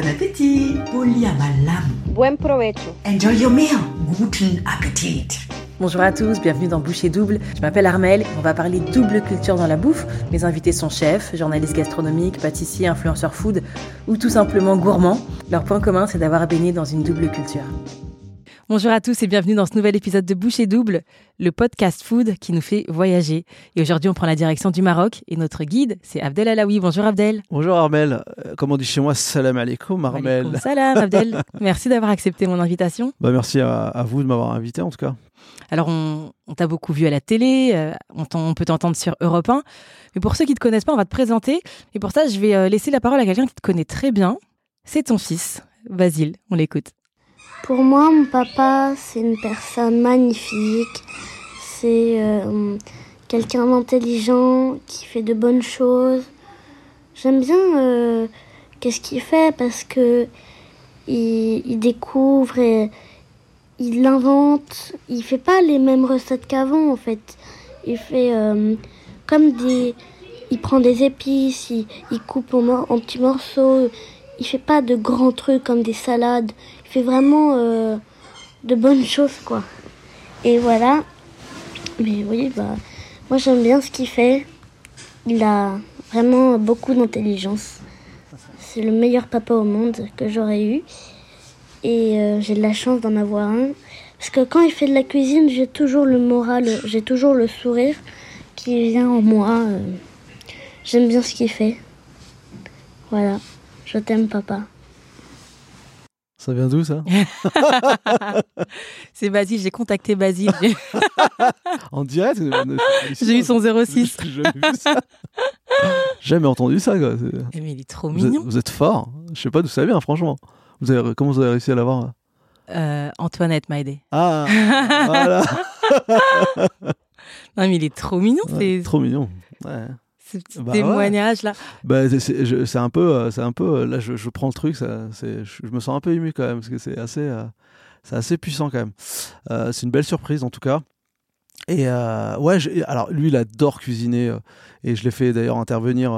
Bon appétit. Buen provecho. Enjoy your meal. Guten Appetit. Bonjour à tous, bienvenue dans Boucher Double. Je m'appelle Armel, on va parler double culture dans la bouffe. Mes invités sont chefs, journalistes gastronomiques, pâtissiers, influenceurs food ou tout simplement gourmands. Leur point commun, c'est d'avoir baigné dans une double culture. Bonjour à tous et bienvenue dans ce nouvel épisode de Boucher Double, le podcast food qui nous fait voyager. Et aujourd'hui, on prend la direction du Maroc et notre guide, c'est Abdel Alaoui. Bonjour Abdel. Bonjour Armel. Euh, comme on dit chez moi, salam alaikum Armel. Salam Abdel. merci d'avoir accepté mon invitation. Bah, merci à, vous de m'avoir invité en tout cas. Alors, on, t'a beaucoup vu à la télé, euh, on, peut t'entendre sur Europe 1. Mais pour ceux qui ne te connaissent pas, on va te présenter. Et pour ça, je vais euh, laisser la parole à quelqu'un qui te connaît très bien. C'est ton fils, Basile. On l'écoute. Pour moi, mon papa, c'est une personne magnifique. C'est euh, quelqu'un d'intelligent qui fait de bonnes choses. J'aime bien euh, qu'est-ce qu'il fait parce que il, découvre et il invente. Il fait pas les mêmes recettes qu'avant en fait. Il fait euh, comme des. Il prend des épices, il, coupe en, en petits morceaux. Il fait pas de grands trucs comme des salades fait vraiment euh, de bonnes choses, quoi. Et voilà. Mais oui, bah, moi j'aime bien ce qu'il fait. Il a vraiment beaucoup d'intelligence. C'est le meilleur papa au monde que j'aurais eu. Et euh, j'ai de la chance d'en avoir un. Parce que quand il fait de la cuisine, j'ai toujours le moral, j'ai toujours le sourire qui vient en moi. Euh. J'aime bien ce qu'il fait. Voilà. Je t'aime, papa. Ça vient d'où ça C'est Basile, j'ai contacté Basile. en direct J'ai eu son 06. J'ai jamais entendu ça. Quoi. Eh, mais il est trop mignon. Vous êtes, fort. Je sais pas d'où ça vient, franchement. Vous avez, comment vous avez réussi à l'avoir euh, Antoinette m'a aidé. Ah, voilà. non, mais il est trop mignon. c'est trop mignon. Ouais ce petit bah témoignage là bah, c'est un peu euh, c'est un peu euh, là je, je, prends le truc ça je, me sens un peu ému quand même parce que c'est assez euh, c'est assez puissant quand même. C'est une belle surprise en tout cas et ouais alors lui il adore cuisiner et je l'ai fait d'ailleurs intervenir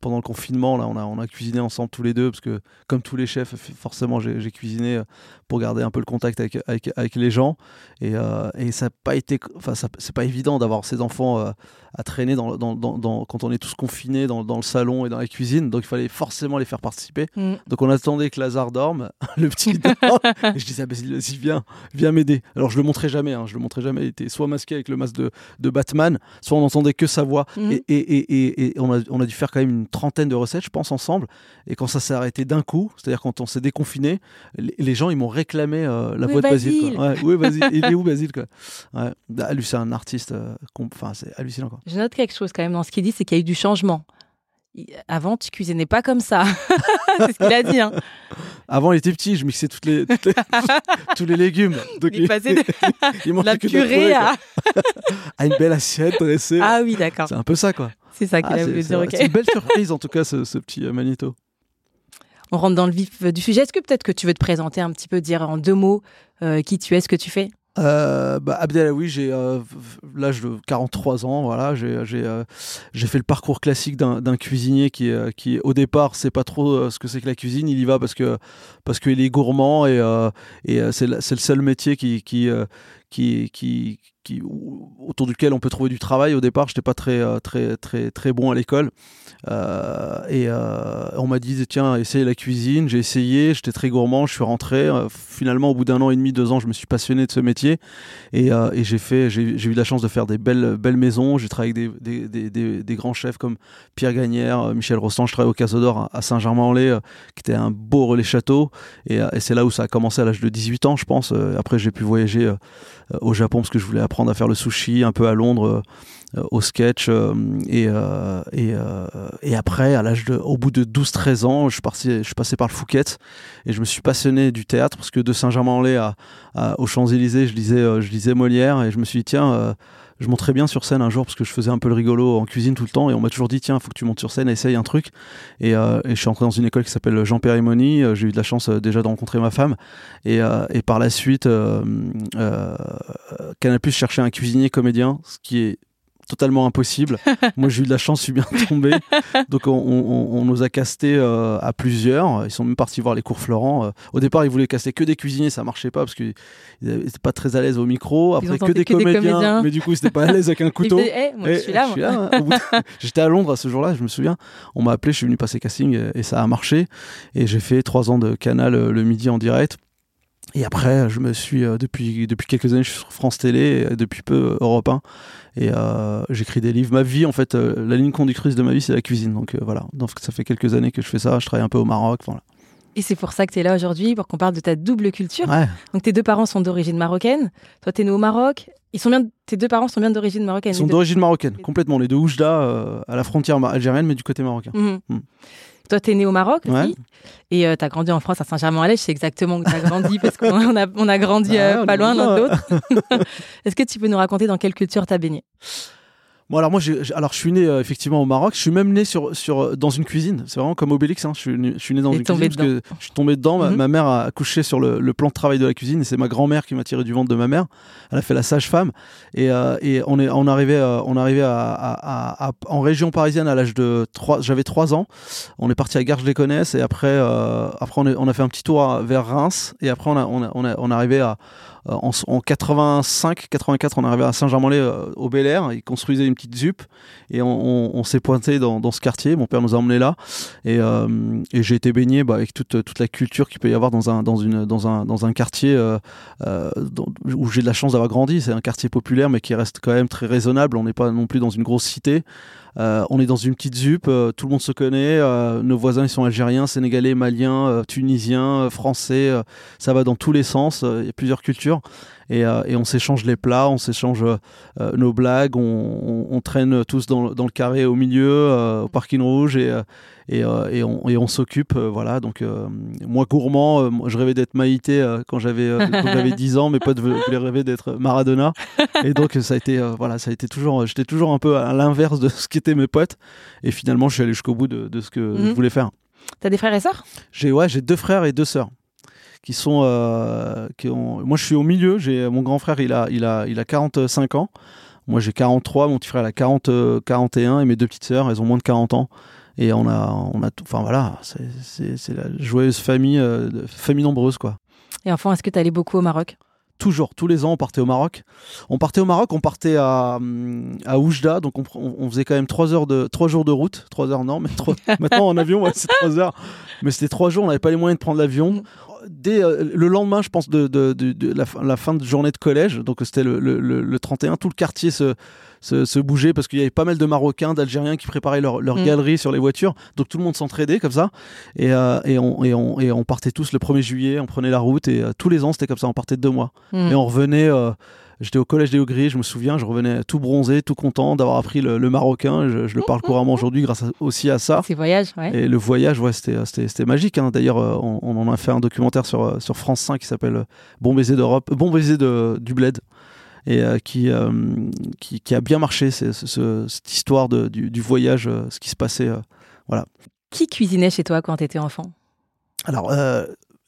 pendant le confinement là on a on a cuisiné ensemble tous les deux parce que comme tous les chefs forcément j'ai cuisiné pour garder un peu le contact avec, avec, avec les gens. Et, euh, et ça n'a pas été. Enfin, c'est pas évident d'avoir ces enfants euh, à traîner dans, dans, dans, quand on est tous confinés dans, le salon et dans la cuisine. Donc il fallait forcément les faire participer. Mm. Donc on attendait que Lazare dorme, le petit et je disais, ah, vas-y, viens, viens m'aider. Alors je le montrais jamais, hein, je le montrais jamais. Il était soit masqué avec le masque de, de Batman, soit on n'entendait que sa voix. Mm. Et, et, et, on, a, on a dû faire quand même une trentaine de recettes, je pense, ensemble. Et quand ça s'est arrêté d'un coup, c'est-à-dire quand on s'est déconfiné, les, les gens, ils m'ont réclamer euh, la voix de Basile. Ouais, oui, Basile. Il est où Basile quoi? Ouais. Bah, lui, c'est un artiste. Euh, enfin, c'est hallucinant. Quoi. Je note quelque chose quand même dans ce qu'il dit, c'est qu'il y a eu du changement. Avant, tu cuisinais pas comme ça. c'est ce qu'il a dit. Hein. Avant, il était petit, je mixais toutes les, tous les légumes. Donc, il, passait de la purée à... à... une belle assiette dressée. Ah oui, d'accord. C'est un peu ça, quoi. C'est ça qu'il ah, a voulu dire. C'est une belle surprise, en tout cas, ce, ce petit euh, Manito on rentre dans le vif du sujet. Est-ce que peut-être que tu veux te présenter un petit peu, dire en deux mots euh, qui tu es, ce que tu fais? Euh, bah, Abdelawi, j'ai euh, l'âge de 43 ans. Voilà, j'ai euh, j'ai fait le parcours classique d'un cuisinier qui qui au départ sait pas trop ce que c'est que la cuisine. Il y va parce que parce qu'il est gourmand et et c'est le seul métier qui qui qui, qui, autour duquel on peut trouver du travail. Au départ, j'étais pas très, très, très, très bon à l'école. Euh, et euh, on m'a dit, tiens, essaye la cuisine. J'ai essayé, j'étais très gourmand, je suis rentré. Euh, finalement, au bout d'un an et demi, deux ans, je me suis passionné de ce métier. Et, j'ai fait, j'ai eu la chance de faire des belles, belles maisons. J'ai travaillé avec des, des, des, grands chefs comme Pierre Gagnère, Michel Rostand. Je travaillais au Caso d'Or à Saint-Germain-en-Laye, qui était un beau relais château. Et, et c'est là où ça a commencé à l'âge de 18 ans, je pense. Après, j'ai pu voyager au Japon parce que je voulais apprendre à faire le sushi, un peu à Londres euh, au sketch. Euh, et, euh, et, après, à l'âge de, au bout de 12-13 ans, je suis, je suis passé par le Fouquet et je me suis passionné du théâtre parce que de Saint-Germain-en-Laye à, aux Champs-Élysées, je lisais, je lisais Molière et je me suis dit, tiens, je monterais bien sur scène un jour parce que je faisais un peu le rigolo en cuisine tout le temps et on m'a toujours dit tiens faut que tu montes sur scène essaye un truc. Et, et je suis entré dans une école qui s'appelle Jean Périmoni j'ai eu de la chance déjà de rencontrer ma femme. Et, et par la suite Canal Plus cherchait un cuisinier comédien ce qui est totalement impossible. Moi, j'ai eu de la chance, je suis bien tombé. Donc, on, on- on nous a casté euh, à plusieurs. Ils sont même partis voir les cours Florent. Euh, au départ, ils voulaient caster que des cuisiniers, ça marchait pas parce qu'ils n'étaient pas très à l'aise au micro. Après, que des, que des comédiens. Mais du coup, ils n'étaient pas à l'aise avec un couteau. Eh, moi, je Et suis là. hein. J'étais à Londres à ce jour-là, je me souviens. On m'a appelé, je suis venu passer casting et, et ça a marché. Et j'ai fait trois ans de canal euh, le midi en direct. Et après, je me suis, euh, depuis, depuis quelques années, je suis sur France Télé, et depuis peu euh, Europe 1. Et euh, j'écris des livres. Ma vie, en fait, euh, la ligne conductrice de ma vie, c'est la cuisine. Donc euh, voilà, ça fait quelques années que je fais ça. Je travaille un peu au Maroc. Et c'est pour ça que tu es là aujourd'hui, pour qu'on parle de ta double culture. Ouais. Donc tes deux parents sont d'origine marocaine. Toi, tu es né au Maroc. Ils sont bien, tes deux parents sont bien d'origine marocaine. Ils sont d'origine marocaine, complètement. Les deux Oujda, euh, à la frontière algérienne, mais du côté marocain. Mhm. Mm. Toi, tu es né au Maroc aussi. Ouais. Et tu as grandi en France, à Saint-Germain-en-Laye. Je sais exactement où tu as grandi parce qu'on on a, on a grandi euh, Ah, pas loin l'un de l'autre. Est-ce que tu peux nous raconter dans quelle culture tu as baigné? Bon alors moi alors je suis né euh, effectivement au Maroc, je suis même né sur sur euh, dans une cuisine, c'est vraiment comme Obélix hein. je, suis né, je suis né dans Et une cuisine parce que je suis tombé dedans, ma, Mhm. ma mère a couché sur le, le plan de travail de la cuisine et c'est ma grand-mère qui m'a tiré du ventre de ma mère. Elle a fait la sage-femme et, euh, et on est on arrivait euh, on arrivait à, à- à- à- en région parisienne à l'âge de 3 j'avais 3 ans. On est parti à Garges-les-Gonesse et après après on, est- on a fait un petit tour vers Reims et après on a on a, on a- on est arrivé à en, en 85, 84, on est arrivé à Saint-Germain-en-Laye euh, au Bel Air. Ils construisaient une petite ZUP et on, s'est pointé dans, ce quartier. Mon père nous a emmenés là et, euh, j'ai été baigné bah, avec toute, toute la culture qu'il peut y avoir dans un, dans une, dans un, dans un quartier euh, euh, où j'ai de la chance d'avoir grandi. C'est un quartier populaire mais qui reste quand même très raisonnable. On n'est pas non plus dans une grosse cité. Euh, on est dans une petite ZUP, euh, tout le monde se connaît. euh, nos voisins ils sont algériens, sénégalais, maliens, tunisiens, français. ça va dans tous les sens. Il y a plusieurs cultures et, on s'échange les plats, on s'échange nos blagues, on, traîne tous dans, le- carré au milieu, au parking rouge et, euh, et on, et on s'occupe. euh, voilà, donc euh, moi gourmand, je rêvais d'être Maïté quand j'avais euh, quand j'avais 10 ans, mes potes voulaient rêver d'être Maradona et donc ça a été voilà, ça a été toujours, j'étais toujours un peu à l'inverse de ce qu'étaient mes potes et finalement je suis allé jusqu'au bout de, de ce que Mhm. je voulais faire. T'as des frères et sœurs? J'ai ouais, j'ai deux frères et deux sœurs qui sont euh, qui ont moi je suis au milieu, j'ai mon grand frère, il a il a il a 45 ans. Moi j'ai 43, mon petit frère il a 40 euh, 41 et mes deux petites sœurs, elles ont moins de 40 ans. Et on a on a tout enfin voilà, c'est la joyeuse famille euh, famille nombreuse quoi. Et enfin, est-ce que tu allé beaucoup au Maroc? Toujours, tous les ans, on partait au Maroc. On partait au Maroc, on partait à, à Oujda, donc on, faisait quand même trois heures de trois jours de route, trois heures non, mais trois- maintenant en avion, ouais, c'est trois heures. Mais c'était trois jours, on n'avait pas les moyens de prendre l'avion. Dès euh, le lendemain, je pense de, de- de- de la, fin- la fin de journée de collège, donc c'était le, le- le- le 31, tout le quartier se, se, se bougeait parce qu'il y avait pas mal de Marocains, d'Algériens qui préparaient leur, leur Mm. galerie sur les voitures, donc tout le monde s'entraidait comme ça. Et, euh, et, on, et, on, et on partait tous le 1er juillet, on prenait la route et euh, tous les ans c'était comme ça, on partait de deux mois. Hmm. Et on revenait. J'étais au collège des Hauts-Gris, je me souviens, je revenais tout bronzé, tout content d'avoir appris le, le marocain. Je, je le parle couramment aujourd'hui grâce à- aussi à ça. Ces voyages, ouais. Et le voyage, ouais, c'était, magique. hein. D'ailleurs, euh, on, on en a fait un documentaire sur, euh, sur France 5 qui s'appelle euh, Bon baiser d'Europe, Bon baiser de, du bled. Et euh, qui, euh, qui, qui a bien marché, ce- cette histoire de, du, du voyage, euh, ce qui se passait. euh. Qui cuisinait chez toi quand tu étais enfant? Alors,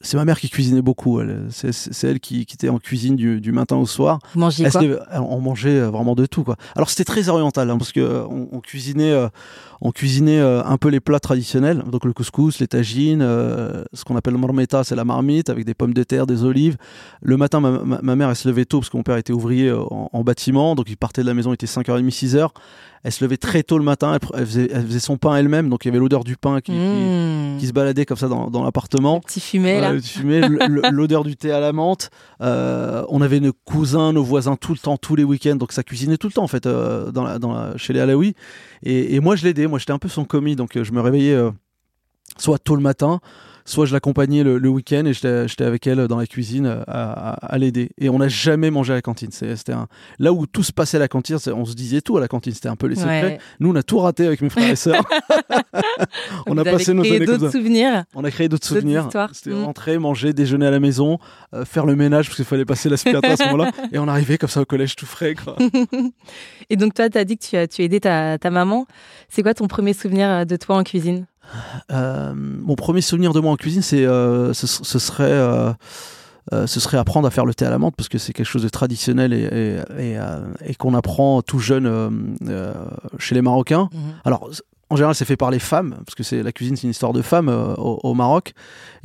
c'est ma mère qui cuisinait beaucoup. C'est, elle qui, qui était en cuisine du, du matin au soir. Vous quoi? on mangeait euh, vraiment de tout quoi. Alors c'était très oriental hein, parce que euh, on, on cuisinait, euh, on cuisinait euh, un peu les plats traditionnels, donc le couscous, les tagines, euh, ce qu'on appelle le marmita, c'est la marmite avec des pommes de terre, des olives. Le matin, ma, ma- ma mère elle se levait tôt parce que mon père était ouvrier euh, en, en bâtiment, donc il partait de la maison, il était 5h30, 6h. Elle se levait très tôt le matin, elle, faisait, elle faisait son pain elle-même, donc il y avait l'odeur du pain qui, Mmh. qui se baladait comme ça dans, dans l'appartement. Petit fumet, là. L- l'odeur du thé à la menthe. Euh, on avait nos cousins, nos voisins tout le temps, tous les week-ends. Donc ça cuisinait tout le temps en fait euh, dans la, dans la- chez les Alaouis. Et, et moi je l'aidais. Moi j'étais un peu son commis, donc euh, je me réveillais euh, soit tôt le matin, soit je l'accompagnais le, le week-end et j'étais avec elle dans la cuisine à, à- à l'aider. Et on n'a jamais mangé à la cantine. C'était un... là où tout se passait à la cantine. On se disait tout à la cantine. C'était un peu les secrets. Ouais. Nous on a tout raté avec mes frères et sœurs. on Vous a passé nos années comme d'autres ça. souvenirs. On a créé d'autres souvenirs. C'était Mm. rentrer, manger, déjeuner à la maison, euh, faire le ménage parce qu'il fallait passer l'aspirateur à ce moment-là. Et on arrivait comme ça au collège tout frais. Quoi. Et donc, toi, tu as dit que tu as, tu as aidé ta, ta maman. C'est quoi ton premier souvenir de toi en cuisine? Euh, mon premier souvenir de moi en cuisine, c'est, euh, ce, ce serait euh, ce serait apprendre à faire le thé à la menthe parce que c'est quelque chose de traditionnel et, et, et, et qu'on apprend tout jeune chez les Marocains. Mhm. Alors, en général, c'est fait par les femmes, parce que c'est la cuisine, c'est une histoire de femmes au, au Maroc,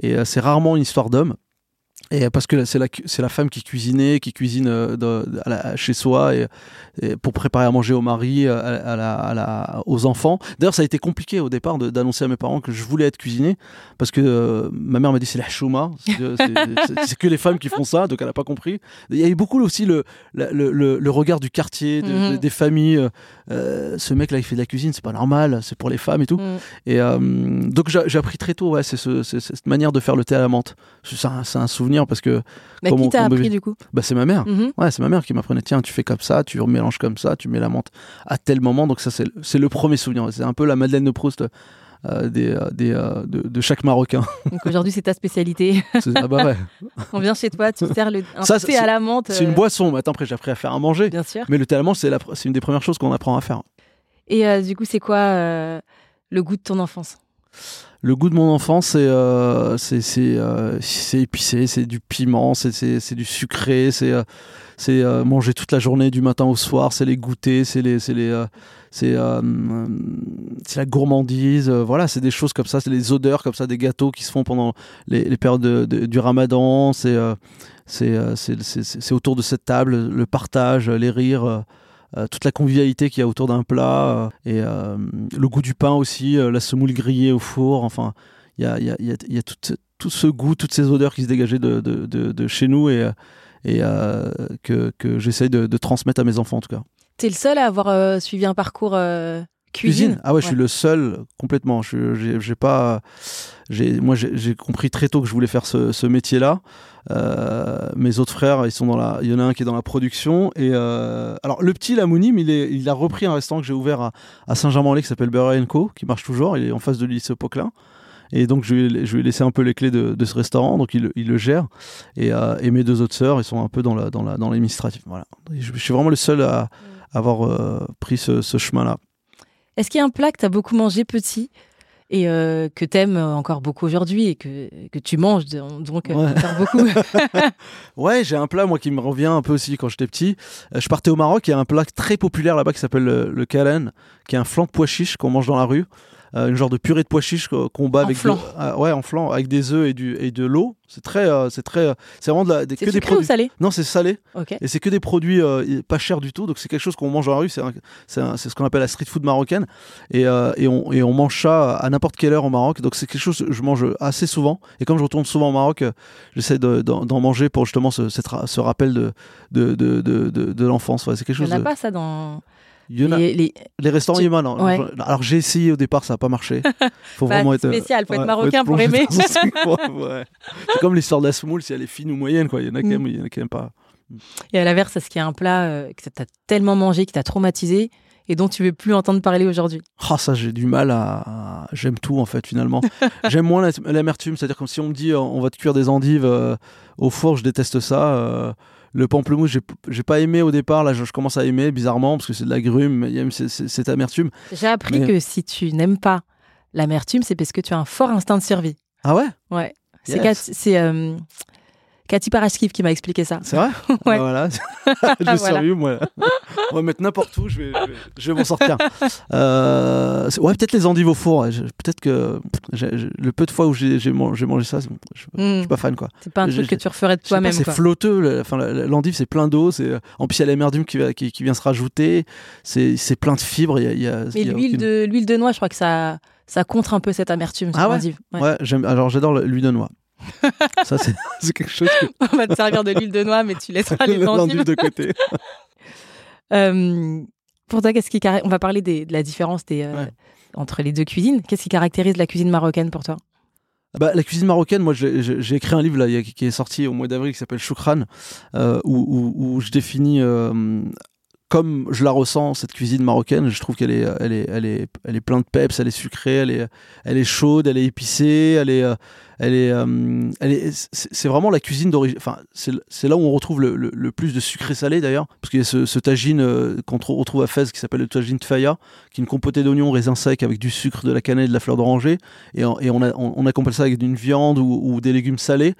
et c'est rarement une histoire d'hommes. Et parce que c'est la, la femme qui cuisinait, qui cuisine de- à la- chez soi et pour préparer à manger au mari, euh, à, à la, à la- aux enfants. D'ailleurs, ça a été compliqué au départ d'annoncer à mes parents que je voulais être cuisinier parce que euh, ma mère m'a dit c'est la chouma, c'est c'est- que les femmes qui font ça, donc elle n'a pas compris. Il y a eu beaucoup aussi le, le, le- le regard du quartier, de- Mhm. de- des familles. euh, euh, ce mec-là, il fait de la cuisine, c'est pas normal, c'est pour les femmes et tout. Mhm. Et euh, donc j'ai appris très tôt, ouais, c'est ce- c'est cette manière de faire le thé à la menthe. C'est un, un souvenir parce que Mais Comment- qui t'a appris du coup? Bah, c'est ma mère. Mhm. Ouais, c'est ma mère qui m'apprenait, tiens, tu fais comme ça, tu mélanges comme ça, tu mets la menthe à tel moment. Donc ça, c'est le- premier souvenir. C'est un peu la Madeleine de Proust euh, des, euh, des, euh, de, de chaque Marocain. Donc aujourd'hui, c'est ta spécialité. Ah bah ouais. On vient chez toi, tu sers le, un Ça, thé à la menthe. C'est une boisson, mais attends, après j'ai appris à faire à manger. Bien sûr. Mais le thé à la menthe, c'est une des premières choses qu'on apprend à faire. Et euh, du coup, c'est quoi le goût de ton enfance? Le goût de mon enfance, c'est c'est épicé, c'est du piment, c'est du sucré, c'est c'est euh, manger toute la journée du matin au soir, c'est les goûters, c'est les c'est les euh, c'est euh, c'est la gourmandise, voilà, c'est des choses comme ça, c'est les odeurs comme ça, des gâteaux qui se font pendant les, périodes de- de- du Ramadan, c'est c'est autour de cette table, le partage, les rires. toute la convivialité qu'il y a autour d'un plat et le goût du pain aussi, la semoule grillée au four. Enfin, il y a, y a- y y a tout, tout ce goût, toutes ces odeurs qui se dégageaient de, de, de- chez nous et, et euh, que, que j'essaye de, de transmettre à mes enfants en tout cas. T'es le seul à avoir euh, suivi un parcours euh, cuisine? Ah ouais, je suis le seul complètement. Je j'ai pas j'ai moi j'ai j'ai compris très tôt que je voulais faire ce, ce métier-là. Euh, mes autres frères, ils sont dans la il y en a un qui est dans la production et euh, alors le petit Lamounim, il est il a repris un restaurant que j'ai ouvert à, à Saint-Germain-en-Laye qui s'appelle Burger Co qui marche toujours, il est en face de lycée Poquelin. Et donc, je lui, ai, je lui ai laissé un peu les clés de, de ce restaurant, donc il, il le gère. Et, euh, et mes deux autres sœurs, ils sont un peu dans la dans la dans l'administratif. Voilà. Je, je suis vraiment le seul à, à avoir euh, pris ce, ce chemin-là. Est-ce qu'il y a un plat que t'as beaucoup mangé petit et euh, que t'aimes encore beaucoup aujourd'hui et que, que tu manges donc euh, Ouais. beaucoup? Ouais, j'ai un plat moi qui me revient un peu aussi quand j'étais petit. Euh, je partais au Maroc, il y a un plat très populaire là-bas qui s'appelle le, le kalen, qui est un flan de pois chiches qu'on mange dans la rue. Euh, une genre de purée de pois chiches qu'on bat En avec flan. de- ah, ouais en flan avec des œufs et du et de l'eau. C'est très euh, c'est très euh, c'est vraiment de la, des, que C'est des sucré ou produits. salé? Non, c'est salé et c'est que des produits pas chers du tout. Donc c'est quelque chose qu'on mange dans la rue. C'est ce qu'on appelle la street food marocaine et, et on et on mange ça à n'importe quelle heure au Maroc. Donc c'est quelque chose que je mange assez souvent. Et comme je retourne souvent au Maroc, j'essaie de- d'en manger pour justement ce, ce rappel de de de de, l'enfance. Ouais, c'est quelque Il chose. n'y en a pas ça dans il y en a- les, les- les restaurants Tu- Yémen, non. Ouais. Alors j'ai essayé au départ, ça n'a pas marché. Faut Bah, vraiment être spécial, faut être ouais, marocain être pour aimer. ouais. C'est comme l'histoire de la semoule, si elle est fine ou moyenne, quoi. Il y en a qui Mm. aiment, il y en a qui aiment pas. Et à l'inverse, est-ce qu'il y a un plat euh, que t'as tellement mangé, qui t'a traumatisé et dont tu veux plus entendre parler aujourd'hui? Ah ça j'ai du mal à, j'aime tout en fait finalement. J'aime moins la- l'amertume, c'est-à-dire comme si on me dit euh, on va te cuire des endives euh, au four, je déteste ça. euh, le pamplemousse, j'ai pas aimé au départ, là je, je commence à aimer bizarrement parce que c'est de l'agrumes, mais il y a cette amertume. J'ai appris Mais- que si tu n'aimes pas l'amertume, c'est parce que tu as un fort instinct de survie. Ah ouais? Ouais. Yes. C'est, euh, Cathy Parashkiv qui m'a expliqué ça. C'est vrai Ouais. Bah Voilà. je vais Voilà. survivre, moi. On va mettre n'importe où, je vais, je vais, je vais m'en sortir. Euh, ouais, peut-être les endives au four. Peut-être que le peu de fois où j'ai j'ai man- j'ai mangé ça, je, je Mm. suis pas fan quoi. C'est pas un truc que tu referais de toi-même. C'est flotteux. la- la- l'endive, c'est plein d'eau. En plus il y a l'émerdume qui, va- qui, qui vient se rajouter. C'est plein de fibres. Y a, il y a- Mais l'huile aucune- de, de noix, je crois que ça, ça contre un peu cette amertume. Ah ouais. Ouais. Ouais. Alors j'adore le- l'huile de noix. ça c'est quelque chose. Que... On va te servir de l'huile de noix, mais tu laisseras les endives. de côté. Euh, pour toi, qu'est-ce qui on va parler des- de la différence des, euh, Ouais. entre les deux cuisines. Qu'est-ce qui caractérise la cuisine marocaine pour toi? Bah, la cuisine marocaine, moi j'ai écrit un livre là, qui est sorti au mois d'avril qui s'appelle Choukran, euh, où, où- où je définis comme je la ressens cette cuisine marocaine, je trouve qu'elle est, elle est, elle est, elle est plein de peps, elle est sucrée, elle est, elle est chaude, elle est épicée, elle est, elle est, elle est, c'est vraiment la cuisine d'origine. Enfin, c'est là où on retrouve le, le, plus de sucré salé d'ailleurs, parce qu'il y a ce, ce tagine qu'on retrouve à Fès qui s'appelle le tagine Tfaya, qui est une compotée d'oignons, raisins secs avec du sucre, de la cannelle, de la fleur d'oranger, et, et on, a, on, accompagne ça avec d'une viande ou, ou, des légumes salés.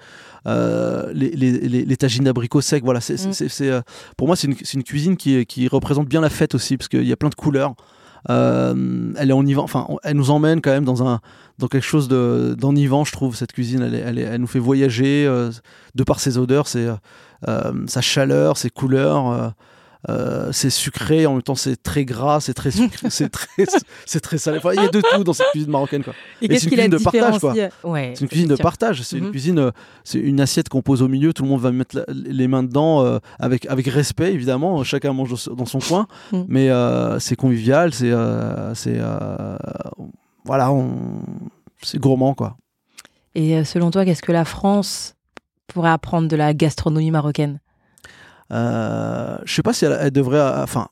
les, les, les, les tagines d'abricots secs, voilà, c'est, mm. pour moi c'est une, une, cuisine qui, qui représente bien la fête aussi, parce qu'il y a plein de couleurs. Euh, elle est enivant, enfin, elle nous emmène quand même dans un dans quelque chose d'enivant, je trouve. Cette cuisine, elle, elle, nous fait voyager euh, de par ses odeurs, ses, euh, sa chaleur, ses couleurs. Euh, c'est sucré, en même temps c'est très gras, c'est très sucré, c'est très, c'est très salé. il y a de tout dans cette cuisine marocaine, quoi. Et, c'est une cuisine de partage, quoi. c'est une cuisine de partage. C'est une mhm. cuisine, euh, c'est une assiette qu'on pose au milieu. Tout le monde va mettre les mains dedans euh, avec avec respect, évidemment. Chacun mange dans son coin, mhm. mais c'est convivial. C'est c'est voilà, c'est gourmand, quoi. Et selon toi, qu'est-ce que la France pourrait apprendre de la gastronomie marocaine? Euh, je sais pas si elle, devrait. Enfin,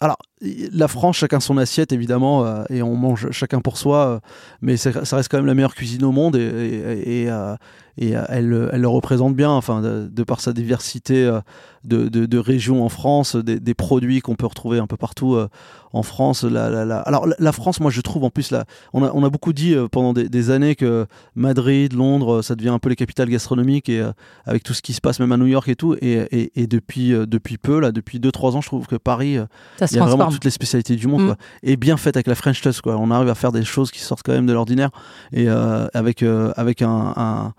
alors, la France, chacun son assiette, évidemment, euh, et on mange chacun pour soi, euh, mais ça, reste quand même la meilleure cuisine au monde, et, euh, elle, elle, le représente bien, enfin, de, par sa diversité euh, de, de, régions en France, des, produits qu'on peut retrouver un peu partout euh, en France. La, la, Alors la France, moi je trouve en plus, là, on, a, on a beaucoup dit pendant des, années que Madrid, Londres, ça devient un peu les capitales gastronomiques, et avec tout ce qui se passe même à New York et tout, et, et, depuis, depuis peu, là, depuis 2-3 ans, je trouve que Paris, il y a vraiment toutes les spécialités du monde, mm. quoi, et bien fait avec la French touch, quoi. On arrive à faire des choses qui sortent quand même de l'ordinaire, et avec, avec un un,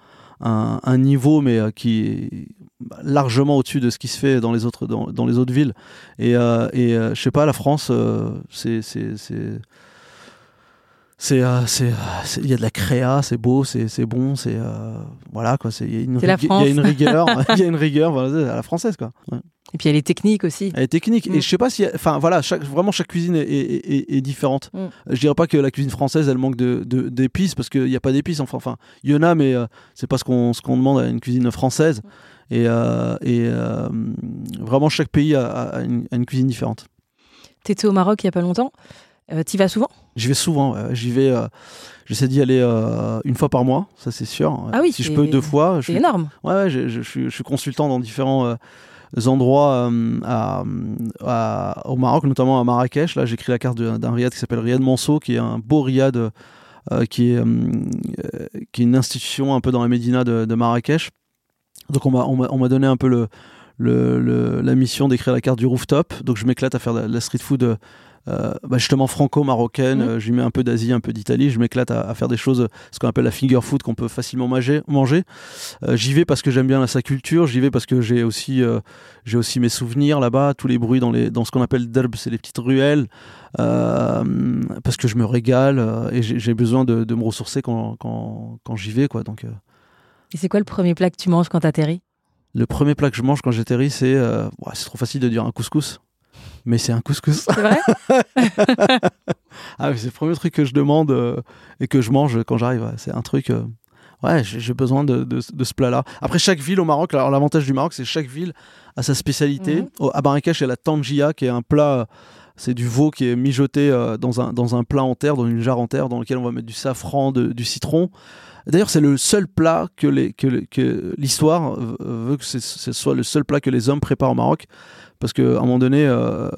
niveau, mais euh, qui est largement au-dessus de ce qui se fait dans les autres, dans, dans les autres villes. Et, euh, et euh, je sais pas, la France, c'est c'est il y a de la créa c'est beau c'est bon c'est voilà quoi c'est il y a une, a une rigueur il y a une rigueur voilà, à la française quoi et puis elle est technique aussi. Elle est technique. Et mm. je sais pas si. Enfin voilà, chaque, vraiment chaque cuisine est, est, est, différente. Mm. Je dirais pas que la cuisine française elle manque d'épices de, parce qu'il n'y a pas d'épices. Enfin, enfin, il y en a, mais euh, c'est pas ce qu'on qu'on demande à une cuisine française. Et, euh, et euh, vraiment chaque pays a, une, cuisine différente. Tu étais au Maroc il y a pas longtemps. Tu y vas souvent? J'y vais souvent. J'y vais. J'essaie d'y aller une fois par mois, ça c'est sûr. Ah oui, si je peux deux fois. C'est énorme. Ouais, ouais je, je, je, suis consultant dans différents endroits euh, à, au Maroc, notamment à Marrakech. Là, j'écris la carte d'un riad qui s'appelle Riad Manso, qui est un beau riad euh, qui, est, euh, qui est une institution un peu dans la médina de, Marrakech. Donc on m'a on m'a donné un peu le, le, la mission d'écrire la carte du rooftop. Donc je m'éclate à faire la, la street food euh, bah, justement franco-marocaine. Mmh. Euh, j'y mets un peu d'Asie, un peu d'Italie. Je m'éclate à, faire des choses, ce qu'on appelle la finger food, qu'on peut facilement manger. manger. Euh, j'y vais parce que j'aime bien sa culture. J'y vais parce que j'ai aussi, j'ai aussi mes souvenirs là-bas. Tous les bruits dans, les, dans ce qu'on appelle derb, c'est les petites ruelles. parce que je me régale et j'ai besoin de, de, me ressourcer quand, quand, quand j'y vais. Quoi, donc, Et c'est quoi le premier plat que tu manges quand t'atterris? Le premier plat que je mange quand j'atterris, c'est. c'est trop facile de dire un couscous mais c'est un couscous. C'est vrai? Ah, c'est le premier truc que je demande euh, et que je mange quand j'arrive. C'est un truc. Euh, ouais, j'ai besoin de, de, ce plat-là. Après, chaque ville au Maroc, alors l'avantage du Maroc, c'est chaque ville a sa spécialité. Mhm. à Marrakech, il y a la tangia, qui est un plat. C'est du veau qui est mijoté euh, dans, un, dans un plat en terre, dans une jarre en terre, dans lequel on va mettre du safran, du citron. D'ailleurs, c'est le seul plat que l'histoire que, que veut que ce soit le seul plat que les hommes préparent au Maroc parce qu'à un moment donné, euh,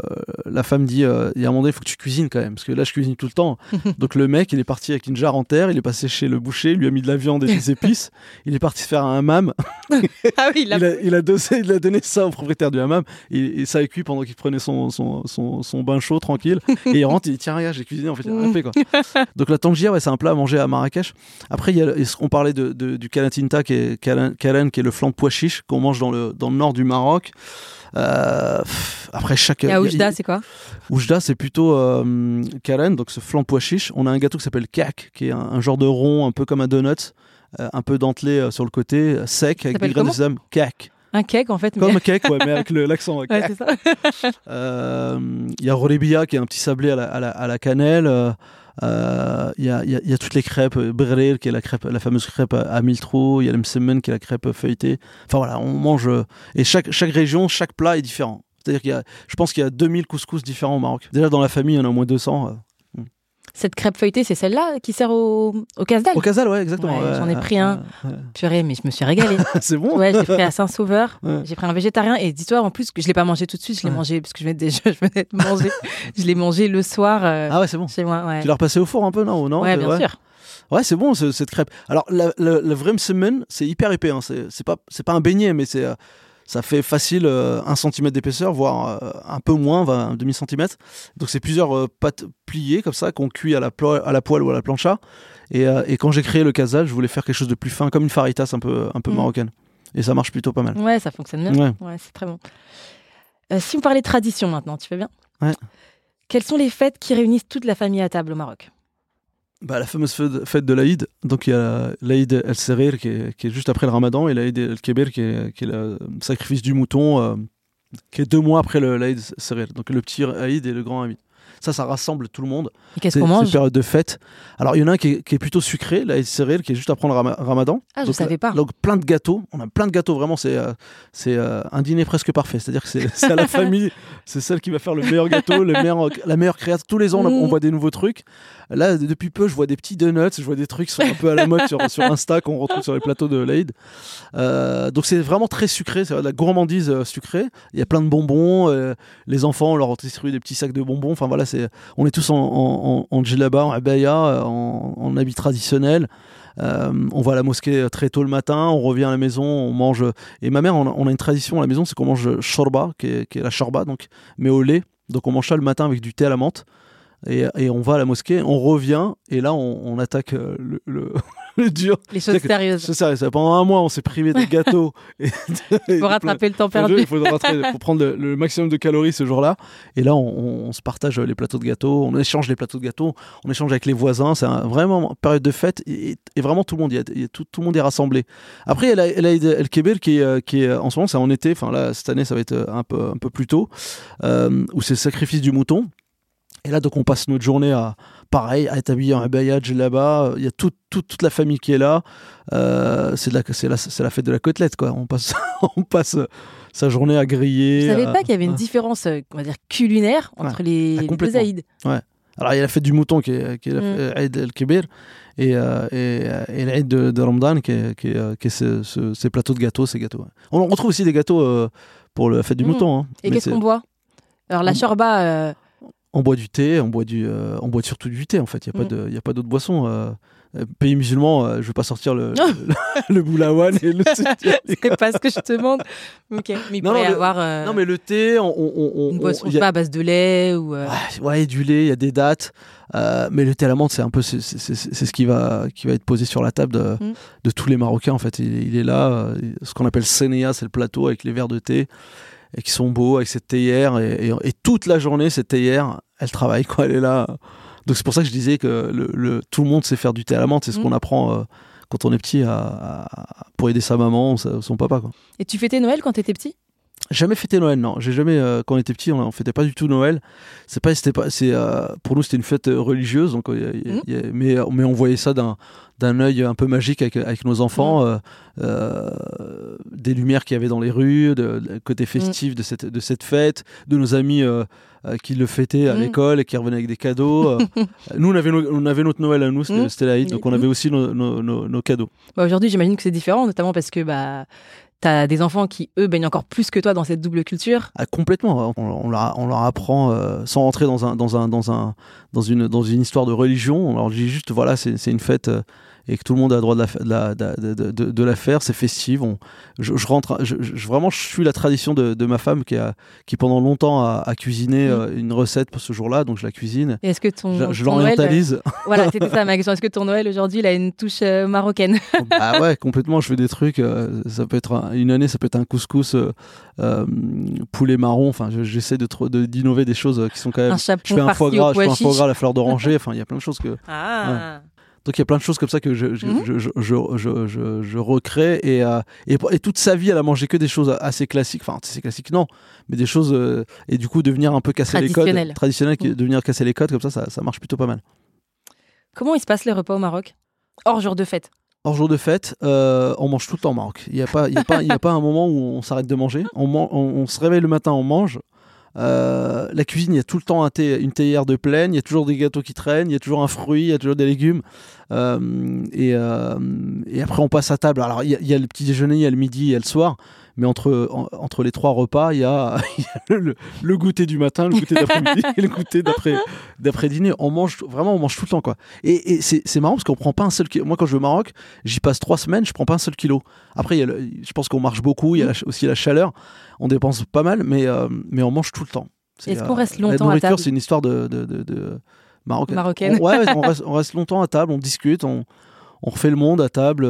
la femme dit, euh, il y a un moment donné, il faut que tu cuisines quand même, parce que là, je cuisine tout le temps. Donc le mec, il est parti avec une jarre en terre, il est passé chez le boucher, il lui a mis de la viande et des épices, il est parti faire un hammam. ah oui, il a... Il, a, il, a donné ça au propriétaire du hammam, et, ça a cuit pendant qu'il prenait son, son, son, bain chaud, tranquille, et il rentre, il dit, tiens, regarde, j'ai cuisiné, en fait, il a fait, quoi. Donc la tangia, ouais, c'est un plat à manger à Marrakech. Après, il y a, on parlait de, du kalatinta, qui est, qui est le flan de pois chiche, qu'on mange dans le, dans le nord du Maroc. Euh, après chaque. Et à Oujda, c'est quoi? Oujda, c'est plutôt euh, Karen, donc ce flan pois chiche. On a un gâteau qui s'appelle kak, qui est un, genre de rond, un peu comme un donut, euh, un peu dentelé euh, sur le côté, sec, avec des graines de sésame. Kak. Un cake en fait. Comme un cake, ouais, mais avec l'accent. Ouais, c'est ça. Il y a Rolebia qui est un petit sablé à la, à la, à la cannelle. Il euh, y, a, y, a, toutes les crêpes, euh, Brel qui est la crêpe, la fameuse crêpe à, mille trous, il y a le Msemen qui est la crêpe feuilletée. Enfin voilà, on mange. Euh, et chaque, chaque région, chaque plat est différent. C'est-à-dire qu'il y a, je pense qu'il y a 2000 couscous différents au Maroc. Déjà dans la famille, il y en a au moins 200. Cette crêpe feuilletée, c'est celle-là qui sert au, au casse-dalle Au Casal, ouais, exactement. Ouais, ouais, j'en ai pris un. Purée, mais je me suis régalée. C'est bon. Ouais, j'ai pris à Saint-Sauveur. J'ai pris un végétarien et dis-toi en plus que je l'ai pas mangé tout de suite, je l'ai mangé parce que je venais je venais de manger. je l'ai mangé le soir euh, Ah ouais, c'est bon. chez moi. Tu l'as repassé au four un peu, non ou non ouais bien sûr. Ouais, c'est bon ce- cette crêpe. Alors la, la, la vraie semaine, c'est hyper épais. Hein. C'est c'est pas c'est pas un beignet, mais c'est euh, ça fait facile euh, un centimètre d'épaisseur, voire euh, un peu moins, va- un demi centimètre. Donc c'est plusieurs euh, pâtes pliées comme ça qu'on cuit à la à la poêle ou à la plancha. Et, euh, et quand j'ai créé le casal, je voulais faire quelque chose de plus fin, comme une faritas un peu un peu Mhm. marocaine. Et ça marche plutôt pas mal. Ouais, ça fonctionne bien. Ouais. Ouais, c'est très bon. Si on parlait tradition maintenant, tu fais bien Ouais. Quelles sont les fêtes qui réunissent toute la famille à table au Maroc? Bah, la fameuse fête de l'Aïd. Donc il y a l'Aïd el-Serir qui est, juste après le Ramadan et l'Aïd el-Kébir qui est, le sacrifice du mouton euh, qui est deux mois après l'Aïd el-Serir. Donc le petit Aïd et le grand Aïd. Ça, ça rassemble tout le monde. Et qu'est-ce qu'on c'est une mange période de fête. Alors il y en a un qui est, qui est plutôt sucré, l'Aïd el-Serir qui est juste après le Rama- Ramadan. Ah, je donc, savais pas. Donc plein de gâteaux. On a plein de gâteaux. Vraiment, c'est euh, c'est euh, un dîner presque parfait. C'est-à-dire que c'est à la famille. C'est celle qui va faire le meilleur gâteau, le meilleur, la meilleure création. Tous les ans, on, a- on Mm. voit des nouveaux trucs. Là, depuis peu, je vois des petits donuts. Je vois des trucs qui sont un peu à la mode sur, sur Insta qu'on retrouve sur les plateaux de l'Aïd. Euh, donc c'est vraiment très sucré. C'est de la gourmandise sucrée. Il y a plein de bonbons. les enfants, on leur a distribué des petits sacs de bonbons. Enfin On est tous en, en, en, djellaba, en abaya, euh, en, habit traditionnel. Euh, on va à la mosquée très tôt le matin, on revient à la maison, on mange. Et ma mère, on a, une tradition à la maison, c'est qu'on mange shorba, qui est, la shorba, donc, mais au lait. Donc on mange ça le matin avec du thé à la menthe. Et, on va à la mosquée, on revient, et là on, attaque euh, le, le dur. Les choses sérieuses. C'est sérieux, ça, pendant un mois, on s'est privé des gâteaux. et, Il faut rattraper le temps perdu. Il faut, prendre le, le maximum de calories ce jour-là. Et là, on, on- on se partage les plateaux de gâteaux, on échange les plateaux de gâteaux, on échange avec les voisins. C'est vraiment une période de fête et, et vraiment tout le monde y a tout, tout le monde est rassemblé. Après, il y a la- l'Aïd El qui est, euh, qui est en ce moment, c'est en été. Enfin là, cette année, ça va être euh, un peu, un peu plus tôt, euh, où c'est le sacrifice du mouton. Et là, donc, on passe notre journée à, pareil, à être habillé en abaya, là-bas. Il y a toute, la famille qui est là. Euh, c'est la, la, la fête de la côtelette, quoi. On passe, on passe sa journée à griller. Je savais pas qu'il y avait une différence, euh, on va dire, culinaire entre les, Ah, les deux Aïds. Alors, il y a la fête du mouton qui est, qui est la Mm. el-Kébir et, euh, et, et l'Eid de, de Ramadan qui est, qui est, euh, qui est ce- ce- ces plateaux de gâteaux, ces gâteaux. ouais. On on retrouve aussi des gâteaux euh, pour la fête du Mm. mouton. hein. Et qu'est-ce qu'on boit? Alors la shorba, euh, On boit du thé, on boit, du, euh, on boit surtout du thé en fait. Il n'y a, Mm. pas de- il y a pas d'autres boissons. euh. Euh, Pays musulman, euh, je vais pas sortir le, le, le boulawan et le c'est pas ce que je te demande. Ok, mais il Non, pourrait non, y le- avoir Non, mais le thé, on. on- on- une on- boisson, y sais a- pas, à base de lait ou. Ouais, ouais, du lait, il y a des dates. mais le thé à la menthe, c'est un peu c'est, ce qui va, qui va être posé sur la table de, Mm. de tous les Marocains. En fait, il, il est là. ce qu'on appelle Sénéa, c'est le plateau avec les verres de thé et qui sont beaux avec cette théière. Et, et- et toute la journée, cette théière, elle travaille, quoi. Elle est là. Donc c'est pour ça que je disais que le, le- tout le monde sait faire du thé à la menthe. C'est ce Mm. qu'on apprend euh, quand on est petit à, à- pour aider sa maman ou sa- son papa. Quoi. Et tu fêtais Noël quand t'étais petit? Jamais fêté Noël, non. J'ai jamais, euh, quand on était petit, on, on fêtait pas du tout Noël. C'est pas, c'était pas, c'est, euh, pour nous c'était une fête euh, religieuse, donc, y a- y a- y a- mais, mais on voyait ça d'un, d'un œil un peu magique avec, avec nos enfants, euh, euh, des lumières qu'il y avait dans les rues, de, côté festif de cette, de cette fête, de nos amis qui le fêtaient à l'école et qui revenaient avec des cadeaux. nous, on avait, on avait notre Noël à nous, c'était, c'était l'Aïd, donc on avait aussi nos, nos- nos- nos cadeaux. Bah, Aujourd'hui, j'imagine que c'est différent, notamment parce que bah, t'as des enfants qui, eux, baignent encore plus que toi dans cette double culture. Ah, complètement. On, leur, apprend euh, sans rentrer dans un dans un dans un dans une histoire de religion. On leur dit juste voilà c'est c'est une fête euh, et que tout le monde a le droit de la de la, de, de- de- de la faire. C'est festive. On, je, je rentre je, je- vraiment je suis la tradition de, de ma femme qui a qui pendant longtemps a, a cuisiné euh, une recette pour ce jour-là. Donc je la cuisine. Et est-ce que ton, Je, Noël, euh, l'orientalise. voilà, c'était ça ma question. Est-ce que ton Noël aujourd'hui, il a une touche euh, marocaine? Ah ouais, complètement. Je fais des trucs. euh, ça peut être un- une année, ça peut être un couscous poulet marron. Enfin, je- j'essaie de d'innover des choses qui sont quand même. Un Je fais un foie gras, je fais un foie gras à la fleur d'oranger. Enfin, il y a plein de choses que. Ah. Donc il y a plein de choses comme ça que je, je, Mhm. je, je, recrée et, euh, et, et toute sa vie elle a mangé que des choses assez classiques, enfin assez classiques non, mais des choses euh, et du coup devenir un peu casser les codes, traditionnel, Mhm. devenir casser les codes comme ça, ça, ça marche plutôt pas mal. Comment il se passe les repas au Maroc? Hors jour de fête. Hors jour de fête, euh, on mange tout le temps au Maroc. Il n'y a, pas- il y a, pas- il y a pas un moment où on s'arrête de manger. On, man- on, on se réveille le matin, on mange. Euh, la cuisine, il y a tout le temps un thé- une théière de plaine, il y a toujours des gâteaux qui traînent, il y a toujours un fruit, il y a toujours des légumes. Euh, et, euh, et après, on passe à table. Alors, il y, y a le petit déjeuner, il y a le midi, il y a le soir. Mais entre, en- entre les trois repas, il y a, il y a le, le- le goûter du matin, le goûter d'après-midi et le goûter d'après- d'après-dîner. On mange, vraiment, on mange tout le temps. Quoi. Et, et c'est marrant parce qu'on prend pas un seul kilo. Moi, quand je vais au Maroc, j'y passe trois semaines, je prends pas un seul kilo. Après, il y a le- je pense qu'on marche beaucoup, il y a la ch- aussi la chaleur. On dépense pas mal, mais, euh, mais on mange tout le temps. Est-ce qu'on reste La longtemps à nourriture, table c'est une histoire de, de, de- de marocaine. Marocaine. On- ouais, ouais, on, reste, on reste longtemps à table, on discute, on, on refait le monde à table.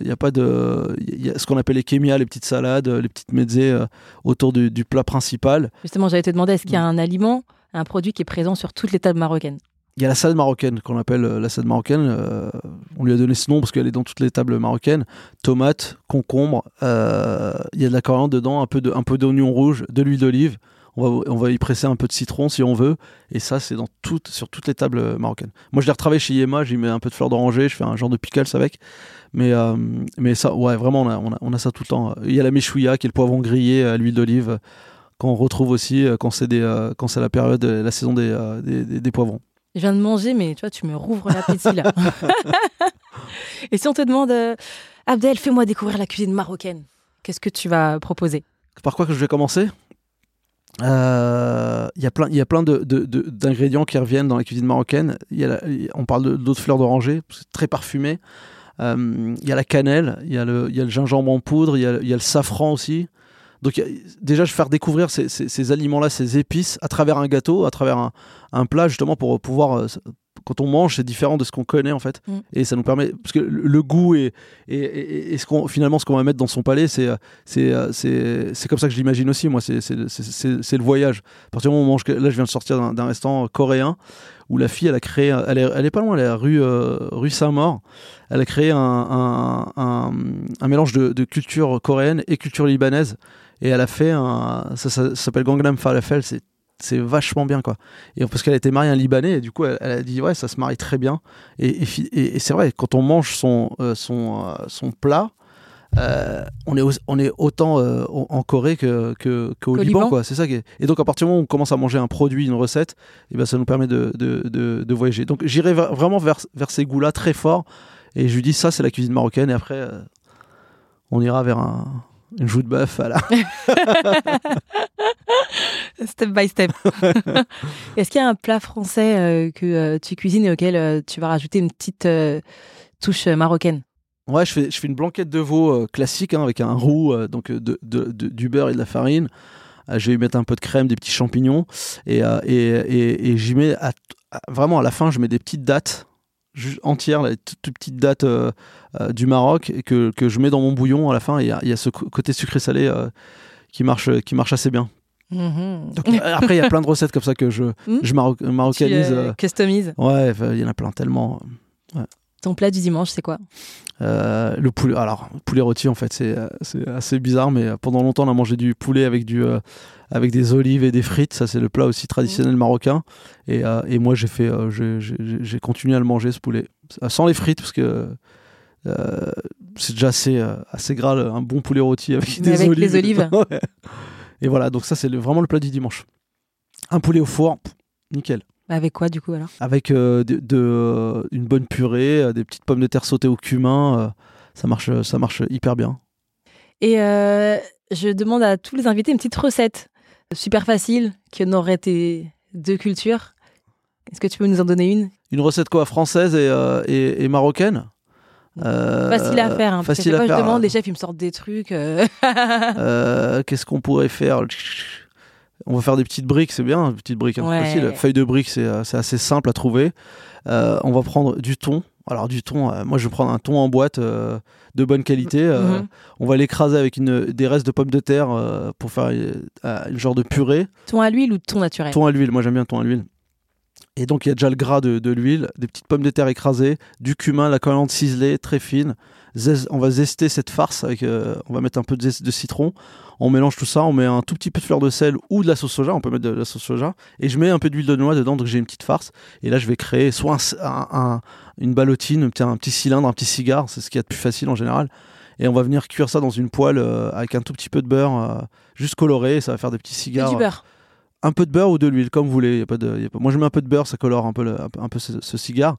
Il y a pas de, il y a ce qu'on appelle les kémias, les petites salades, euh, les petites mezzés euh, autour du, du plat principal. Justement, j'allais te demander, est-ce qu'il y a un aliment, un produit qui est présent sur toutes les tables marocaines? Il y a la salade marocaine qu'on appelle euh, la salade marocaine. euh, on lui a donné ce nom parce qu'elle est dans toutes les tables marocaines. Tomates, concombre, euh, il y a de la coriandre dedans, un peu de, un peu d'oignon rouge, de l'huile d'olive. On va, on va y presser un peu de citron si on veut. Et ça, c'est dans toutes, sur toutes les tables euh, marocaines. Moi, je l'ai retravaillé chez Yema, j'y mets un peu de fleur d'oranger, je fais un genre de pickles avec. Mais, euh, mais ça, ouais, vraiment, on a, on, a, on a ça tout le temps. Il y a la méchouilla, qui est le poivron grillé à l'huile d'olive, qu'on retrouve aussi euh, quand c'est des, euh, quand c'est la période, euh, la saison des, euh, des, des- des poivrons. Je viens de manger, mais tu vois, tu me rouvres l'appétit là. Et si on te demande, euh, Abdel, fais-moi découvrir la cuisine marocaine, qu'est-ce que tu vas proposer? Par quoi que je vais commencer? Euh, Il y a plein, y a plein de- d'ingrédients qui reviennent dans la cuisine marocaine. On parle d'autres fleurs d'oranger, c'est très parfumé. Euh, Il y a la cannelle, il y y a le gingembre en poudre, il y a, le safran aussi. Donc déjà, je vais faire découvrir ces, ces- ces aliments-là, ces épices, à travers un gâteau, à travers un, un plat, justement pour pouvoir. euh, quand on mange, c'est différent de ce qu'on connaît en fait, Mm. et ça nous permet parce que le, goût et, et, et- et ce qu'on finalement ce qu'on va mettre dans son palais, c'est c'est c'est c'est comme ça que je l'imagine aussi. Moi, c'est c'est c'est- c'est- c'est le voyage. À partir du moment où on mange, là, je viens de sortir d'un- d'un restaurant coréen où la fille, elle a créé, elle est, elle est pas loin, elle est à rue euh, rue Saint-Maur. Elle a créé un, un, un- un mélange de, de culture coréenne et culture libanaise, et elle a fait un, ça, ça- ça s'appelle Gangnam Falafel. C'est c'est vachement bien quoi. Et parce qu'elle était mariée à un libanais et du coup elle, elle a dit ouais ça se marie très bien. Et, c'est vrai quand on mange son euh, son euh, son plat euh, on est on est autant en Corée que que- qu'au Qu'au Liban, Liban. quoi. C'est ça qui est... et donc à partir du moment où on commence à manger un produit une recette et ben ça nous permet de de, de, de voyager. Donc j'irai vraiment vers vers ces goûts là très forts et je lui dis ça c'est la cuisine marocaine et après on ira vers un une joue de bœuf voilà Step by step. Est-ce qu'il y a un plat français euh, que euh, tu cuisines et auquel euh, tu vas rajouter une petite euh, touche euh, marocaine? Ouais, je fais, je fais une blanquette de veau euh, classique hein, avec un roux, euh, donc de, de- de- du beurre et de la farine. Euh, je vais y mettre un peu de crème, des petits champignons. Et, euh, et, et- et j'y mets à- à- vraiment à la fin, je mets des petites toutes, toutes petites dattes euh, euh, du Maroc et que, que je mets dans mon bouillon à la fin. Et Il y a, il y a ce côté sucré-salé euh, qui, marche, qui marche assez bien. Mhm. Donc, euh, après, il y a plein de recettes comme ça que je, Mm. je maro- Tu marocanise. euh, euh, customises. ouais, il y en a plein tellement. Ton plat du dimanche, c'est quoi? Euh, le poulet, alors poulet rôti en fait c'est euh, assez bizarre mais euh, pendant longtemps on a mangé du poulet avec du euh, avec des olives et des frites ça c'est le plat aussi traditionnel marocain et, euh, et moi j'ai fait euh, j'ai- continué à le manger ce poulet Euh, sans les frites parce que euh, c'est déjà assez euh, assez gras un bon poulet rôti avec Mais des avec olives les olives. Ouais. Et voilà donc ça c'est vraiment le plat du dimanche un poulet au four pff, nickel Bah, Avec quoi du coup alors? Avec euh, de, de, euh, une bonne purée, euh, des petites pommes de terre sautées au cumin. ça, marche, ça marche hyper bien. Et je demande à tous les invités une petite recette super facile qui honorerait tes deux cultures. Est-ce que tu peux nous en donner une? Une recette quoi Française et, euh, et, et marocaine? Euh, Facile à faire. Hein, parce que facile à fois, faire. je demande, les chefs, ils me sortent des trucs. euh. Euh, Qu'est-ce qu'on pourrait faire? On va faire des petites briques, c'est bien, des petites briques. hein, Ouais. facile. Feuille de briques, c'est assez simple à trouver. On va prendre du thon. Alors du thon, moi je vais prendre un thon en boîte de bonne qualité. Mhm. On va l'écraser avec une, des restes de pommes de terre pour faire euh, un genre de purée. Thon à l'huile ou thon naturel? Thon à l'huile, moi j'aime bien thon à l'huile. Et donc il y a déjà le gras de, l'huile, des petites pommes de terre écrasées, du cumin, la coriandre ciselée, très fine. On va zester cette farce avec, euh, on va mettre un peu de de citron. On mélange tout ça, on met un tout petit peu de fleur de sel ou de la sauce soja, on peut mettre de la sauce soja. Et je mets un peu d'huile de noix dedans, donc j'ai une petite farce. Et là je vais créer soit un- un- un- une ballotine, un petit, cylindre, un petit cigare, c'est ce qu'il y a de plus facile en général. Et on va venir cuire ça dans une poêle euh, avec un tout petit peu de beurre, euh, juste coloré, et ça va faire des petits cigares. du beurre. Un peu de beurre ou de l'huile, comme vous voulez. Y a pas de, y a pas- Moi, je mets un peu de beurre, ça colore un peu, le- un peu, ce, ce cigare.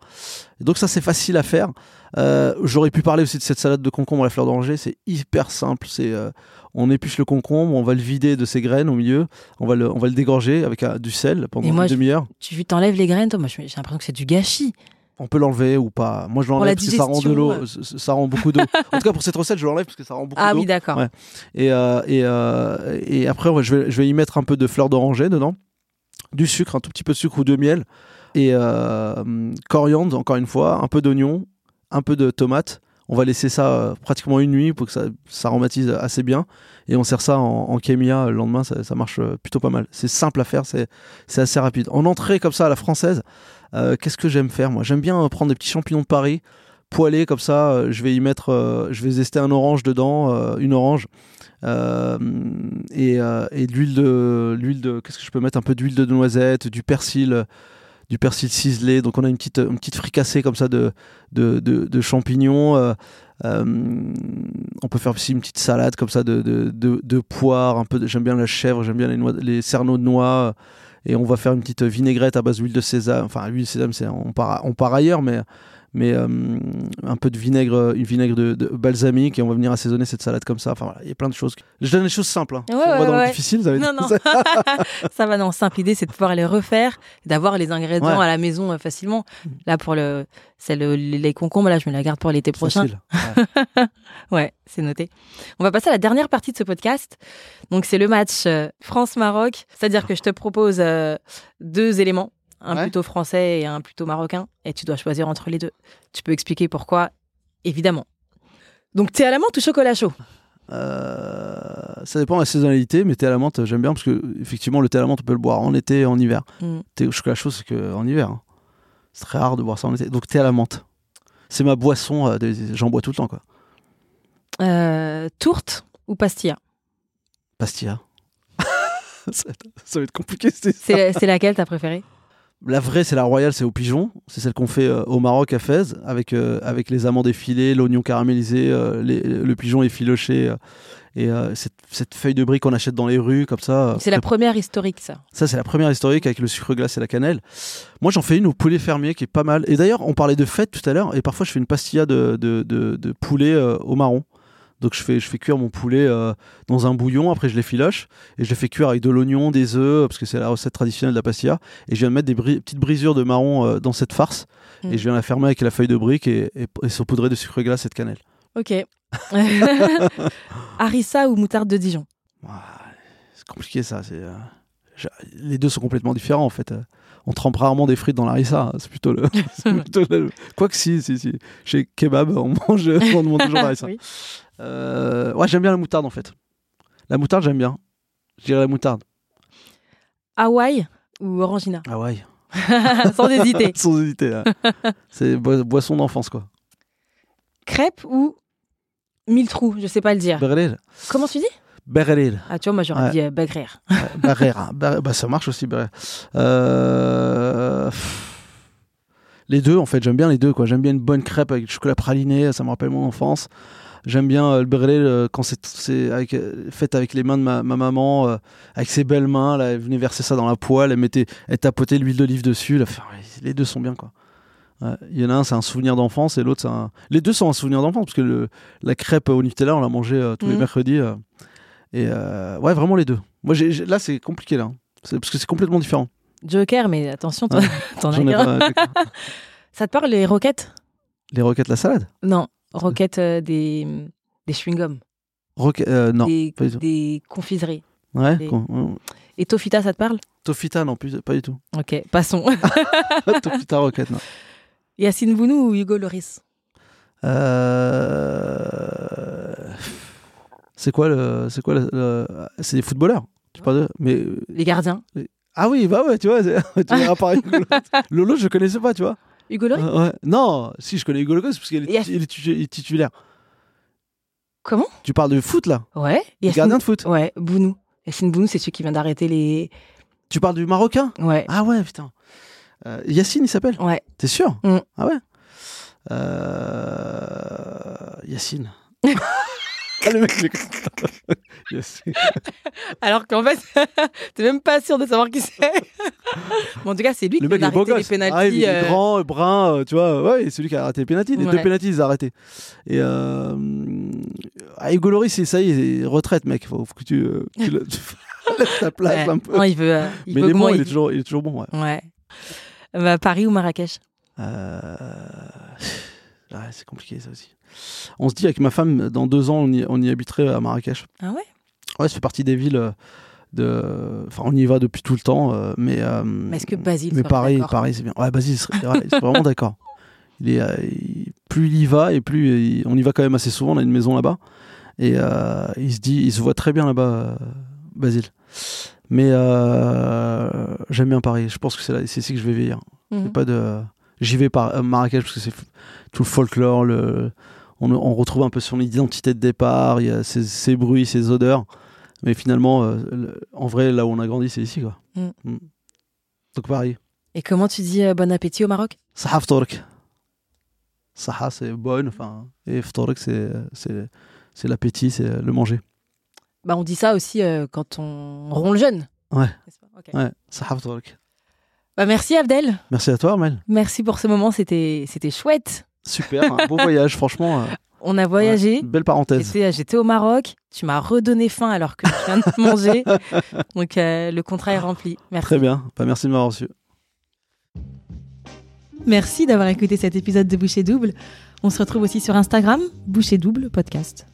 Et donc, ça, c'est facile à faire. Euh, J'aurais pu parler aussi de cette salade de concombre à la fleur d'oranger. C'est hyper simple. C'est, euh, on épluche le concombre, on va le vider de ses graines au milieu, on va le, on va le dégorger avec euh, du sel pendant moi, une demi-heure. Tu t'enlèves les graines, toi Moi, j'ai l'impression que c'est du gâchis. On peut l'enlever ou pas. Moi, je l'enlève parce que ça rend de l'eau. ouais. Ça rend beaucoup d'eau. en tout cas, pour cette recette, je l'enlève parce que ça rend beaucoup Ah d'eau. oui, d'accord. Ouais. Et, euh, et, euh, et après, ouais, je, vais, je vais y mettre un peu de fleur d'oranger dedans, du sucre, un tout petit peu de sucre ou de miel, et euh, coriandre, encore une fois, un peu d'oignon, un peu de tomate. On va laisser ça euh, pratiquement une nuit pour que ça, ça aromatise assez bien. Et on sert ça en, en kémia le lendemain, ça, ça marche euh, plutôt pas mal. C'est simple à faire, c'est assez rapide. En entrée comme ça à la française, euh, qu'est-ce que j'aime faire Moi, j'aime bien prendre des petits champignons de Paris, poêlés comme ça. euh, je vais y mettre, euh, je vais zester un orange dedans, une orange. Et, de l'huile de l'huile de qu'est-ce que je peux mettre? Un peu d'huile de noisette du persil du persil ciselé donc on a une petite une petite fricassée comme ça de de, de, champignons on peut faire aussi une petite salade comme ça de, de, de, poire un peu j'aime bien la chèvre j'aime bien les cerneaux de noix et on va faire une petite vinaigrette à base d'huile de sésame. Enfin l'huile de sésame on part on part ailleurs mais mais euh, un peu de vinaigre, une vinaigre de, de balsamique et on va venir assaisonner cette salade comme ça. Enfin voilà, il y a plein de choses. Je donne les choses simples. Hein. Ouais, on va ouais, dans ouais. le difficile, vous avez Non, non. ça va, non. Simple idée, c'est de pouvoir les refaire, d'avoir les ingrédients à la maison euh, facilement. Là, pour le, c'est le, les concombres, là, je me la garde pour l'été prochain. Facile. Ouais. Ouais, c'est noté. On va passer à la dernière partie de ce podcast. Donc, c'est le match euh, France-Maroc. C'est-à-dire que je te propose euh, deux éléments, un Ouais. plutôt français et un plutôt marocain, et tu dois choisir entre les deux. Tu peux expliquer pourquoi, évidemment. Donc, thé à la menthe ou chocolat chaud? Euh, ça dépend de la saisonnalité, mais thé à la menthe, j'aime bien parce que effectivement, le thé à la menthe, on peut le boire en été et en hiver. Mm. Thé au chocolat chaud, c'est que en hiver. hein. C'est très rare de boire ça en été. Donc thé à la menthe. C'est ma boisson. euh, des- J'en bois tout le temps, quoi. Euh, Tourte ou pastilla? Pastilla. ça, va être, ça va être compliqué. c'est laquelle t'as préférée? La vraie, c'est la royale, c'est au pigeon. C'est celle qu'on fait euh, au Maroc à Fès, avec, euh, avec les amandes effilées, l'oignon caramélisé, euh, les- le pigeon effiloché. euh, et euh, cette, cette feuille de brie qu'on achète dans les rues, comme ça. euh, C'est la première historique, ça. Ça, c'est la première historique avec le sucre glace et la cannelle. Moi, j'en fais une au poulet fermier qui est pas mal. Et d'ailleurs, on parlait de fête tout à l'heure, et parfois, je fais une pastilla de, de, de- de poulet euh, au marron. Donc, je fais, je fais cuire mon poulet euh, dans un bouillon, après, je les filoche, et je les fais cuire avec de l'oignon, des œufs, parce que c'est la recette traditionnelle de la pastilla. Et je viens de mettre des bri- petites brisures de marron euh, dans cette farce, Mm. et je viens la fermer avec la feuille de brique et, et, et saupoudrer de sucre glace et de cannelle. Ok. Harissa ou moutarde de Dijon? C'est compliqué ça. Euh, Les deux sont complètement différents en fait. On trempe rarement des frites dans la hein. C'est plutôt le. plutôt le- Quoique si, si, si. Chez Kebab, on mange, on toujours la harissa. Oui. Euh, Ouais, j'aime bien la moutarde en fait. La moutarde, j'aime bien. Je dirais la moutarde. Hawaï ou Orangina? Ouais. Sans hésiter. Sans hésiter. c'est boi- boisson d'enfance quoi. Crêpe ou mille trous Je sais pas le dire. Berlil. Comment tu dis? Berlil. Ah, tu vois, moi j'aurais Ouais. dit euh, bagrir. Ouais, Barrera. Bar- bah, ça marche aussi. Euh, Les deux, en fait, j'aime bien les deux. quoi. J'aime bien une bonne crêpe avec du chocolat praliné, ça me rappelle mon enfance. J'aime bien euh, le brûlé euh, quand c'est avec, euh, fait avec les mains de ma, ma maman, euh, avec ses belles mains. Là, elle venait verser ça dans la poêle, elle mettait, elle tapotait l'huile d'olive dessus. là. Enfin, les deux sont bien, quoi. Ouais, Il y en a un, c'est un souvenir d'enfance, et l'autre, c'est un. Les deux sont un souvenir d'enfance, parce que le, la crêpe au Nutella, on l'a mangée euh, tous les Mhm. mercredis. euh, et euh, ouais, vraiment les deux. Moi, là, c'est compliqué, là. C'est- Parce que c'est complètement différent. Joker, mais attention, t'en as Ça te parle les roquettes? Les roquettes, la salade? Non, roquettes euh, des, des chewing-gums, Roque- euh, Non. des, pas du tout. des confiseries. Ouais, des- con- ouais. Et Tofita, ça te parle? Tofita, non, plus, pas du tout. Ok, passons. Tofita roquette, non. Yacine Bounou ou Hugo Loris? Euh, C'est quoi le. C'est quoi le. le- C'est des footballeurs. Tu parles de. Mais. euh, Les gardiens. Ah oui, bah ouais, tu vois. tu verras pareil. Lolo, je connaissais pas, tu vois. Hugo Loris Euh, ouais. Non, si, je connais Hugo Locos parce qu'il est, Yes. il titulaire. Comment? Tu parles de foot, là? Ouais. Le Yacine- Gardien de foot. Ouais, Bounou. Yacine Bounou, c'est celui qui vient d'arrêter les. Tu parles du Marocain? Ouais. Ah ouais, putain. Euh, Yacine, il s'appelle? Ouais. T'es sûr? Mm. Ah ouais? Euh, Yacine. le mec, il. Yes. Alors qu'en fait, t'es même pas sûr de savoir qui c'est. Bon, en tout cas, c'est lui Le qui mec a arrêté les gosse. Ah, il pénalties. est grand, brun, euh, tu vois. Ouais, c'est lui qui a arrêté les pénalties. Les Ouais. deux pénalties, il a arrêté. Et euh, ah, Hugo c'est ça y est, retraite, mec. Faut, faut que tu, euh, tu laisses ta place un peu. Non, il veut. euh, il Mais veut il augmenter- il est toujours, il est toujours bon. Ouais. Ouais. Bah, Paris ou Marrakech? Euh, ouais, c'est compliqué ça aussi. On se dit avec ma femme, dans deux ans, on y, on y habiterait à Marrakech. Ah ouais? Ouais, ça fait partie des villes euh, de. Enfin, on y va depuis tout le temps, euh, mais. euh, Mais est-ce que Basile Mais pareil, pareil, c'est bien. Ouais, Basile, il serait, ouais, il serait vraiment d'accord. Il est, euh, plus il y va et plus il- on y va quand même assez souvent. On a une maison là-bas et euh, il se dit, il se voit très bien là-bas, Basile. Mais j'aime bien Paris. Je pense que c'est là- c'est ici que je vais vieillir. Mhm. C'est Pas de, j'y vais par Marrakech parce que c'est tout le folklore. Le, on, on retrouve un peu son identité de départ. Il y a ses, ses bruits, ses odeurs. Mais finalement, euh, en vrai, là où on a grandi, c'est ici, quoi. Mm. Mm. Donc Paris. Et comment tu dis euh, bon appétit au Maroc? Saha ftork. Saha, c'est bonne, enfin, et ftork, c'est, l'appétit, c'est le manger. Bah, on dit ça aussi euh, quand on rompt le jeûne. Ouais. N'est-ce pas? Ok. Ouais, Saha ftork. Bah, merci Abdel. Merci à toi, Mel. Merci pour ce moment, c'était chouette. Super, un beau voyage, franchement. euh, On a voyagé. ouais, belle parenthèse. J'étais, j'étais au Maroc, tu m'as redonné faim alors que je viens de manger. Donc euh, le contrat est rempli. Merci. Très bien. Bah, merci de m'avoir reçu. Merci d'avoir écouté cet épisode de Boucher Double. On se retrouve aussi sur Instagram, Boucher Double Podcast.